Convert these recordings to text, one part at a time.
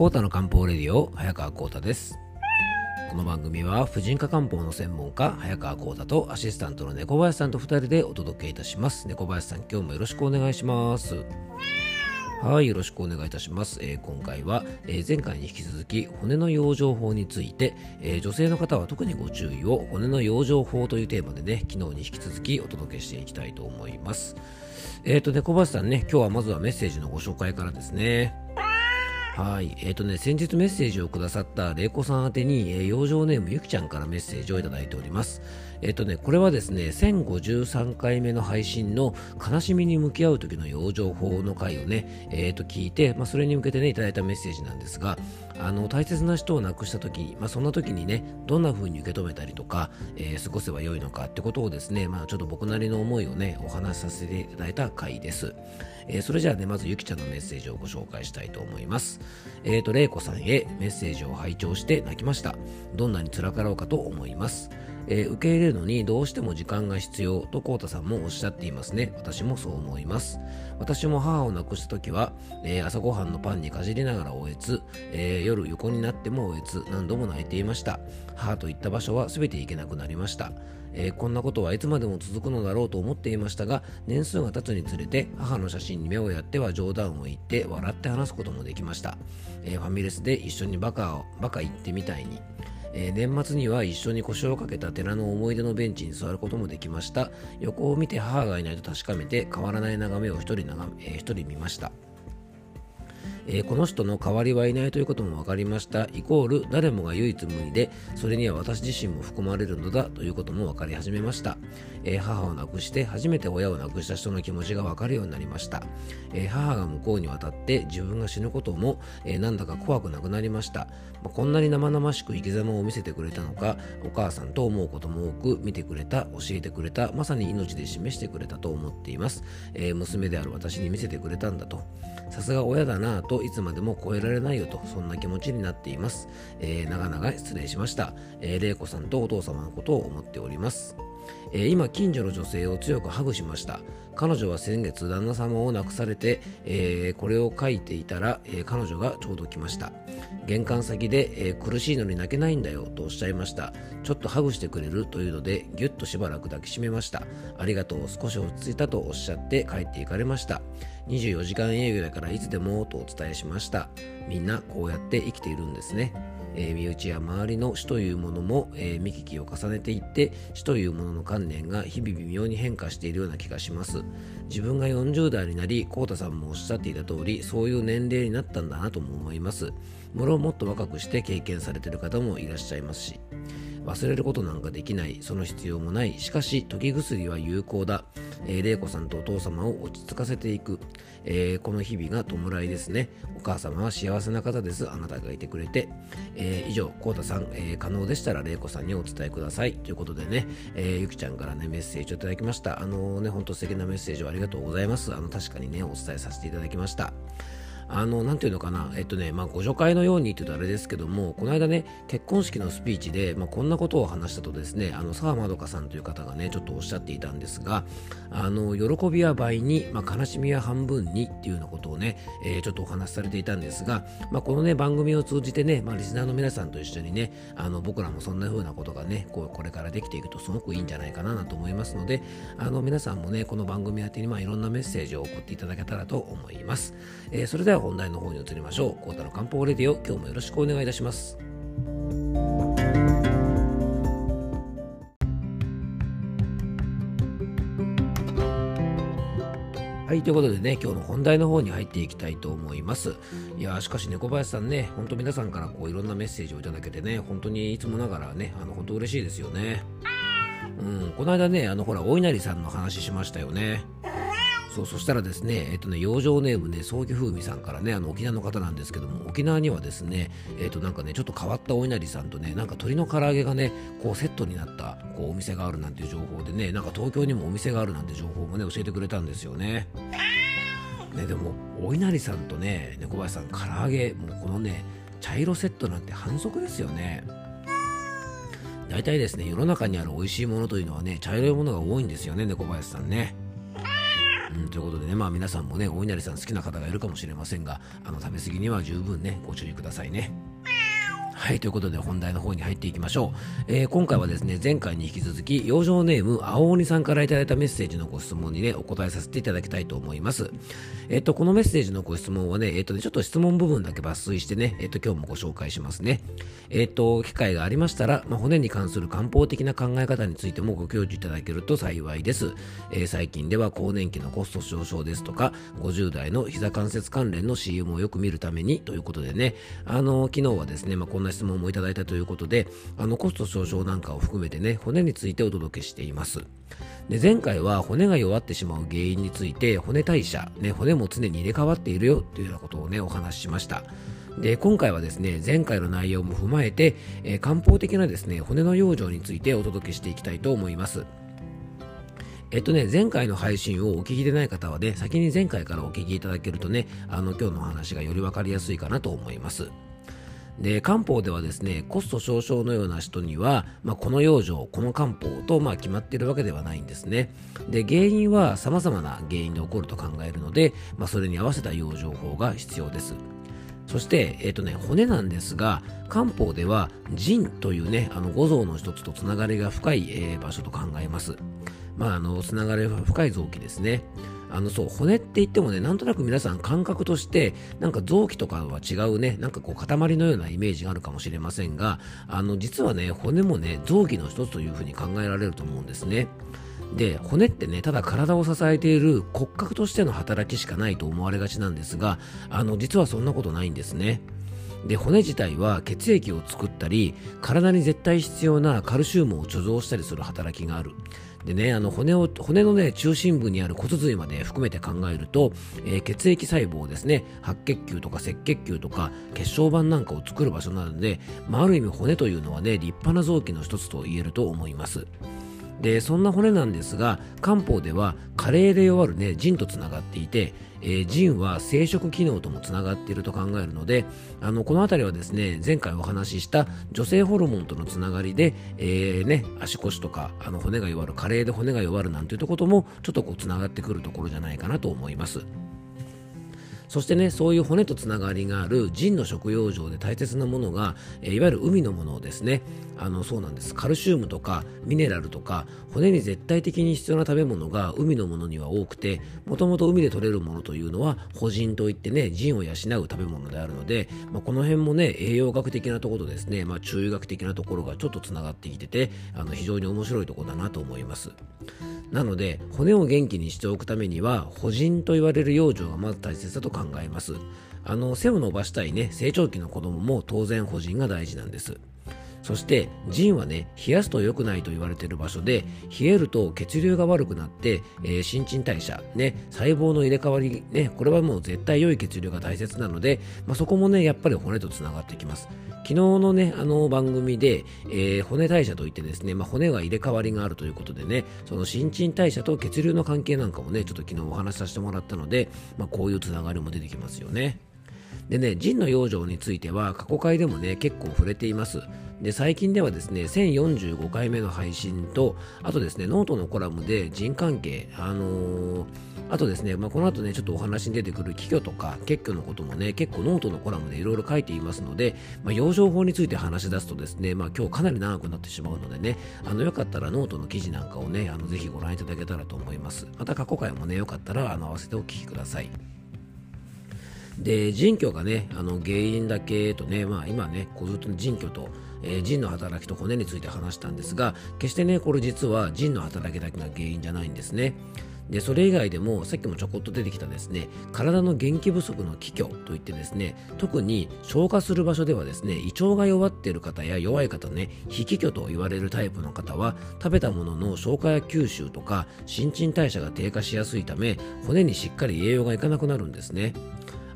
コータの漢方レディオ早川コータですこの番組は婦人科漢方の専門家早川コータとアシスタントの猫林さんと2人でお届けいたします猫林さん今日もよろしくお願いしますはい、よろしくお願いいたします。えー、今回は、えー、前回に引き続き骨の養生法について、えー、女性の方は特にご注意を骨の養生法というテーマでね、昨日に引き続きお届けしていきたいと思います。えっ、とね、小橋さんね、今日はまずはメッセージのご紹介からですね。はい。えっ、ー、とね、先日メッセージをくださった玲子さん宛てに、えー、養生ネームゆきちゃんからメッセージをいただいております。えっ、とね、これはですね、1053回目の配信の悲しみに向き合う時の養生法の回をね、えっ、と聞いて、まあ、それに向けてね、いただいたメッセージなんですが、あの、大切な人を亡くした時、まあ、そんな時にね、どんな風に受け止めたりとか、え過ごせばよいのかってことをですね、まあ、ちょっと僕なりの思いをね、お話しさせていただいた回です。えそれじゃあね、まずゆきちゃんのメッセージをご紹介したいと思います。えっ、ー、と、れいこさんへメッセージを拝聴して泣きました。どんなに辛かろうかと思います。えー、受け入れるのにどうしても時間が必要とコウタさんもおっしゃっていますね。私もそう思います。私も母を亡くした時は、えー、朝ごはんのパンにかじりながらおえつ、えー、夜横になってもおえつ、何度も泣いていました。母と行った場所は全て行けなくなりました。えー、こんなことはいつまでも続くのだろうと思っていましたが年数が経つにつれて母の写真に目をやっては冗談を言って笑って話すこともできました、えー、ファミレスで一緒にバカをバカ言ってみたいにえー、年末には一緒に腰をかけた寺の思い出のベンチに座ることもできました。横を見て母がいないと確かめて変わらない眺めを一人眺め、えー、一人見ました。えー、この人の代わりはいないということも分かりました。イコール誰もが唯一無二でそれには私自身も含まれるのだということも分かり始めました、えー、母を亡くして初めて親を亡くした人の気持ちが分かるようになりました、えー、母が向こうに渡って自分が死ぬことも、えなんだか怖くなくなりました、まあ、こんなに生々しく生き様を見せてくれたのかお母さんと思うことも多く見てくれた教えてくれたまさに命で示してくれたと思っています、え娘である私に見せてくれたんだと。さすが親だなぁといつまでも超えられないよとそんな気持ちになっています、えー、長々失礼しました、えー、玲子さんとお父様のことを思っております。えー、今近所の女性を強くハグしました。彼女は先月旦那様を亡くされて、えー、これを書いていたら、えー、彼女がちょうど来ました。玄関先で、え苦しいのに泣けないんだよとおっしゃいました。ちょっとハグしてくれる？というのでぎゅっとしばらく抱きしめました。ありがとう少し落ち着いたとおっしゃって帰っていかれました。24時間営業だからいつでもとお伝えしました。みんなこうやって生きているんですね。えー、身内や周りの死というものも、えー、見聞きを重ねていって死というものの観念が日々微妙に変化しているような気がします。自分が40代になり浩太さんもおっしゃっていた通りそういう年齢になったんだなとも思います。もろもっと若くして経験されている方もいらっしゃいますし。忘れることなんかできないその必要もない。しかし時薬は有効だ、えー、玲子さんとお父様を落ち着かせていく、えー、この日々が弔いですね。お母様は幸せな方です。あなたがいてくれて、えー、以上コウタさん、えー、可能でしたら玲子さんにお伝えください。ということでね、えー、ゆきちゃんからねメッセージをいただきました。あのね本当素敵なメッセージをありがとうございます。あの確かにねお伝えさせていただきました。あの、なんていうのかな、えっとね、まあ、ご助会のようにって言うとあれですけども、この間ね、結婚式のスピーチで、まあ、こんなことを話したとですね、あの、沢まどかさんという方がね、ちょっとおっしゃっていたんですが、あの、喜びは倍に、まあ、悲しみは半分にっていうようなことをね、えー、ちょっとお話しされていたんですが、まあ、このね、番組を通じてね、まあ、リスナーの皆さんと一緒にね、あの、僕らもそんな風なことがね、こう、これからできていくとすごくいいんじゃないかなと思いますので、あの、皆さんもね、この番組宛てに、まあ、いろんなメッセージを送っていただけたらと思います。えー、それでは本題の方に移りましょう。コータの漢方レディオ、今日もよろしくお願いいたします。はい、ということでね、今日の本題の方に入っていきたいと思います。いやしかし猫林さんね、ほんと皆さんからこういろんなメッセージをいただけてね、本当にいつもながらね、あの本当嬉しいですよね。うん、この間ね、あのほら、お稲荷さんの話しましたよね。そうそしたらですね、えっとね、養生ネームね、早期風味さんからね、あの沖縄の方なんですけども、沖縄にはですね、えっとなんかね、ちょっと変わったお稲荷さんとね、なんか鶏の唐揚げがね、こうセットになったこうお店があるなんていう情報でね、なんか東京にもお店があるなんて情報もね、教えてくれたんですよね。ね、でも、お稲荷さんとね、猫林さん、唐揚げ、もうこのね、茶色セットなんて反則ですよね。大体ですね、世の中にある美味しいものというのはね、茶色いものが多いんですよね、猫林さんね。うん、ということでね、まあ皆さんもね、お稲荷さん好きな方がいるかもしれませんが、あの食べ過ぎには十分ね、ご注意くださいね。はい、ということで本題の方に入っていきましょう。えー、今回はですね、前回に引き続き、養生ネーム、青鬼さんからいただいたメッセージのご質問にね、お答えさせていただきたいと思います。えっ、と、このメッセージのご質問はね、えっ、とね、ちょっと質問部分だけ抜粋してね、えっ、と、今日もご紹介しますね。えっ、と、機会がありましたら、まあ、骨に関する漢方的な考え方についてもご教授いただけると幸いです。え最近では更年期のコスト上昇ですとか、50代の膝関節関連の CM をよく見るためにということでね、あの、昨日はですね、まあ、こんな質問もいただいたということで、あのコスト上昇なんかを含めてね、骨についてお届けしています。で前回は骨が弱ってしまう原因について骨代謝、ね、骨も常に入れ替わっているよというようなことをねお話ししましたで今回はですね前回の内容も踏まえて、えー、漢方的なですね骨の養生についてお届けしていきたいと思いますえっとね、前回の配信をお聞きでない方はね、先に前回からお聞きいただけるとね、あの、今日のお話がより分かりやすいかなと思います。で漢方ではですねコスト少々のような人には、まあ、この養生この漢方と、まあ、決まっているわけではないんですねで原因は様々な原因で起こると考えるので、まあ、それに合わせた養生法が必要ですそして、え、ー、とね、骨なんですが、漢方では腎というね、あの五臓の一つとつながりが深い、えー、場所と考えます。まあ、あの、つながりが深い臓器ですね。あのそう骨って言ってもねなんとなく皆さん感覚としてなんか臓器とかは違うねなんかこう塊のようなイメージがあるかもしれませんがあの実はね骨もね臓器の一つというふうに考えられると思うんですね。で骨ってねただ体を支えている骨格としての働きしかないと思われがちなんですがあの実はそんなことないんですね。で骨自体は血液を作ったり体に絶対必要なカルシウムを貯蔵したりする働きがある。でね、あの骨を骨の、ね、中心部にある骨髄まで含めて考えると、えー、血液細胞ですね、白血球とか赤血球とか血小板なんかを作る場所なので、まあ、ある意味骨というのはね、立派な臓器の一つと言えると思います。でそんな骨なんですが漢方では加齢で弱る、ね、腎とつながっていて、えー、腎は生殖機能ともつながっていると考えるのであのこの辺りはですね前回お話しした女性ホルモンとのつながりで、えーね、足腰とかあの骨が弱る加齢で骨が弱るなんていうとこともちょっとこうつながってくるところじゃないかなと思います。そしてねそういう骨とつながりがある腎の食用上で大切なものが、えいわゆる海のものですね。あのそうなんです。カルシウムとかミネラルとか骨に絶対的に必要な食べ物が海のものには多くてもともと海で取れるものというのは補腎といってね腎を養う食べ物であるので、まあ、この辺もね栄養学的なところとですね、まあ、中医学的なところがちょっとつながってきててあの非常に面白いところだなと思います。なので骨を元気にしておくためには補腎と言われる養生がまず大切だと考考えます。あの背を伸ばしたいね成長期の子供も当然保人が大事なんです。そして腎はね冷やすと良くないと言われている場所で冷えると血流が悪くなって、えー、新陳代謝ね細胞の入れ替わりねこれはもう絶対良い血流が大切なので、まあ、そこもねやっぱり骨とつながってきます。昨日のねあの番組で、えー、骨代謝といってですね、まあ、骨が入れ替わりがあるということでねその新陳代謝と血流の関係なんかもねちょっと昨日お話しさせてもらったので、まあ、こういうつながりも出てきますよね。でね腎の養生については過去回でもね結構触れています。で最近ではですね1045回目の配信とあとですねノートのコラムで腎関係あのー、あとですね、まあ、この後ねちょっとお話に出てくる気虚とか血虚のこともね結構ノートのコラムでいろいろ書いていますので、まあ、養生法について話し出すとですね、まあ、今日かなり長くなってしまうのでねあのよかったらノートの記事なんかをねあのぜひご覧いただけたらと思います。また過去回もねよかったらあの合わせてお聞きください。で腎虚がねあの原因だけとね、まあ、今ねこうずっと腎虚とえー、腎の働きと骨について話したんですが決してねこれ実は腎の働きだけが原因じゃないんですね。でそれ以外でもさっきもちょこっと出てきたですね体の元気不足の気虚といってですね特に消化する場所ではですね胃腸が弱っている方や弱い方ね非気虚と言われるタイプの方は食べたものの消化や吸収とか新陳代謝が低下しやすいため骨にしっかり栄養がいかなくなるんですね。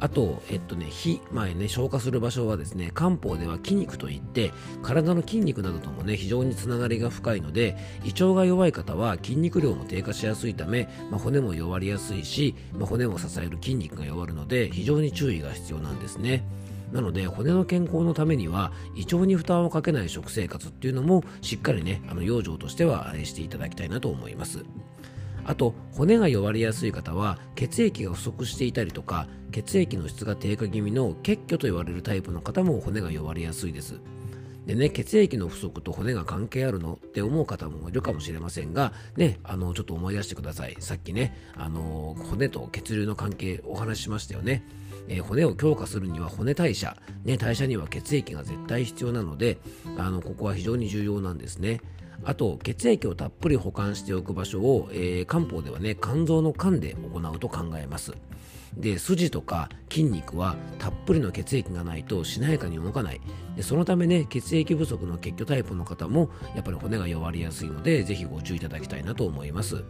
あと、えっとね、火、前ね、消化する場所はですね、漢方では筋肉といって、体の筋肉などともね、非常につながりが深いので、胃腸が弱い方は筋肉量も低下しやすいため、まあ、骨も弱りやすいし、まあ、骨を支える筋肉が弱るので、非常に注意が必要なんですね。なので骨の健康のためには胃腸に負担をかけない食生活っていうのもしっかりねあの養生としてはしていただきたいなと思いますあと骨が弱りやすい方は血液が不足していたりとか血液の質が低下気味の血虚と言われるタイプの方も骨が弱りやすいですでね、血液の不足と骨が関係あるのって思う方もいるかもしれませんが、ね、あの、ちょっと思い出してください。さっきね、あの、骨と血流の関係お話ししましたよね。えー、骨を強化するには骨代謝、ね、代謝には血液が絶対必要なので、あの、ここは非常に重要なんですね。あと血液をたっぷり保管しておく場所を、えー、漢方ではね肝臓の肝で行うと考えます。で筋とか筋肉はたっぷりの血液がないとしなやかに動かない。でそのためね血液不足の血虚タイプの方もやっぱり骨が弱りやすいのでぜひご注意いただきたいなと思います。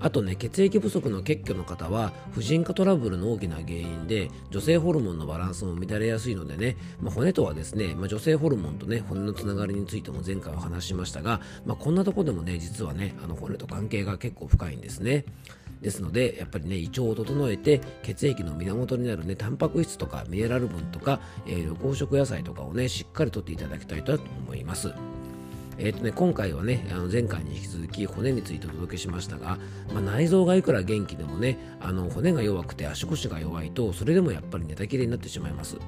あとね血液不足の血虚の方は婦人科トラブルの大きな原因で女性ホルモンのバランスも乱れやすいのでね、まあ、骨とはですね、まあ、女性ホルモンとね骨のつながりについても前回お話しましたが、まあ、こんなとこでもね実はねあの骨と関係が結構深いんですね。ですのでやっぱりね胃腸を整えて血液の源になるねタンパク質とかミネラル分とか、えー、緑黄色野菜とかをねしっかりとっていただきたいと思います。えーとね、今回はねあの前回に引き続き骨についてお届けしましたが、まあ、内臓がいくら元気でもねあの骨が弱くて足腰が弱いとそれでもやっぱり寝たきれになってしまいます。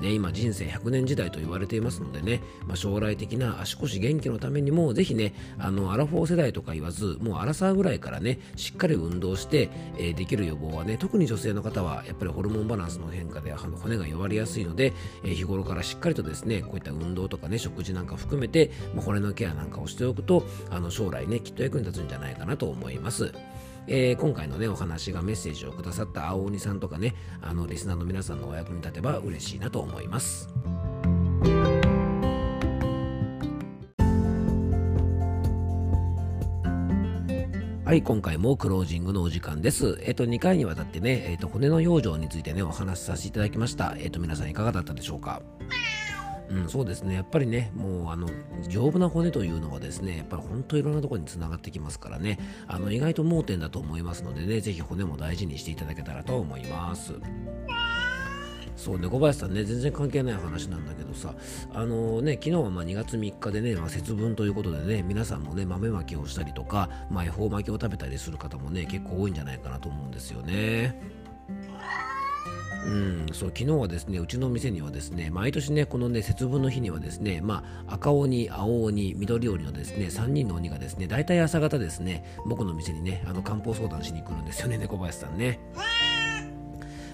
ね、今人生100年時代と言われていますのでね、まあ、将来的な足腰元気のためにもぜひねあのアラフォー世代とか言わずもうアラサーぐらいからねしっかり運動して、えー、できる予防はね特に女性の方はやっぱりホルモンバランスの変化で骨が弱りやすいので、えー、日頃からしっかりとですねこういった運動とかね食事なんか含めて、まあ、骨のケアなんかをしておくとあの将来ねきっと役に立つんじゃないかなと思います。えー、今回のね、お話がメッセージをくださった青鬼さんとかね、あの、リスナーの皆さんのお役に立てば嬉しいなと思います。はい、今回もクロージングのお時間です。えっ、と、2回にわたってね、えっ、と、骨の養生についてね、お話しさせていただきました。えっ、と、皆さんいかがだったでしょうか？うん、そうですね。やっぱりね、もう、あの、丈夫な骨というのはですね、やっぱり本当いろんなところにつながってきますからね、あの、意外と盲点だと思いますのでね、ぜひ骨も大事にしていただけたらと思います。そうね、小林さんね、全然関係ない話なんだけどさ、あのー、ね、昨日はま2月3日でね、まあ、節分ということでね、皆さんもね、豆まきをしたりとか、まあ、恵方巻きを食べたりする方もね、結構多いんじゃないかなと思うんですよね。うん、そう昨日はですねうちの店にはですね毎年ねこのね節分の日にはですね、まあ、赤鬼、青鬼、緑鬼のですね3人の鬼がですね大体朝方ですね僕の店にねあの漢方相談しに来るんですよね猫林さんね。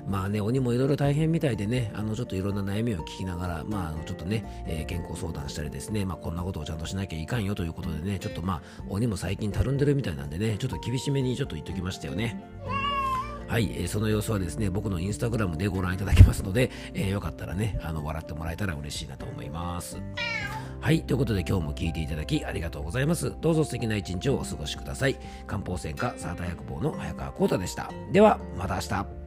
まあね、鬼もいろいろ大変みたいでね、あのちょっといろんな悩みを聞きながら、まあ、ちょっとね、えー、健康相談したりですね、まあ、こんなことをちゃんとしなきゃいかんよということでね、ちょっとまあ、鬼も最近たるんでるみたいなんでね、ちょっと厳しめにちょっと言っときましたよね。はい、えー、その様子はですね、僕のインスタグラムでご覧いただけますので、えー、よかったらね、あの、笑ってもらえたら嬉しいなと思います。はい、ということで今日も聞いていただきありがとうございます。どうぞ素敵な一日をお過ごしください。漢方専科サーター薬房の早川幸太でした。では、また明日。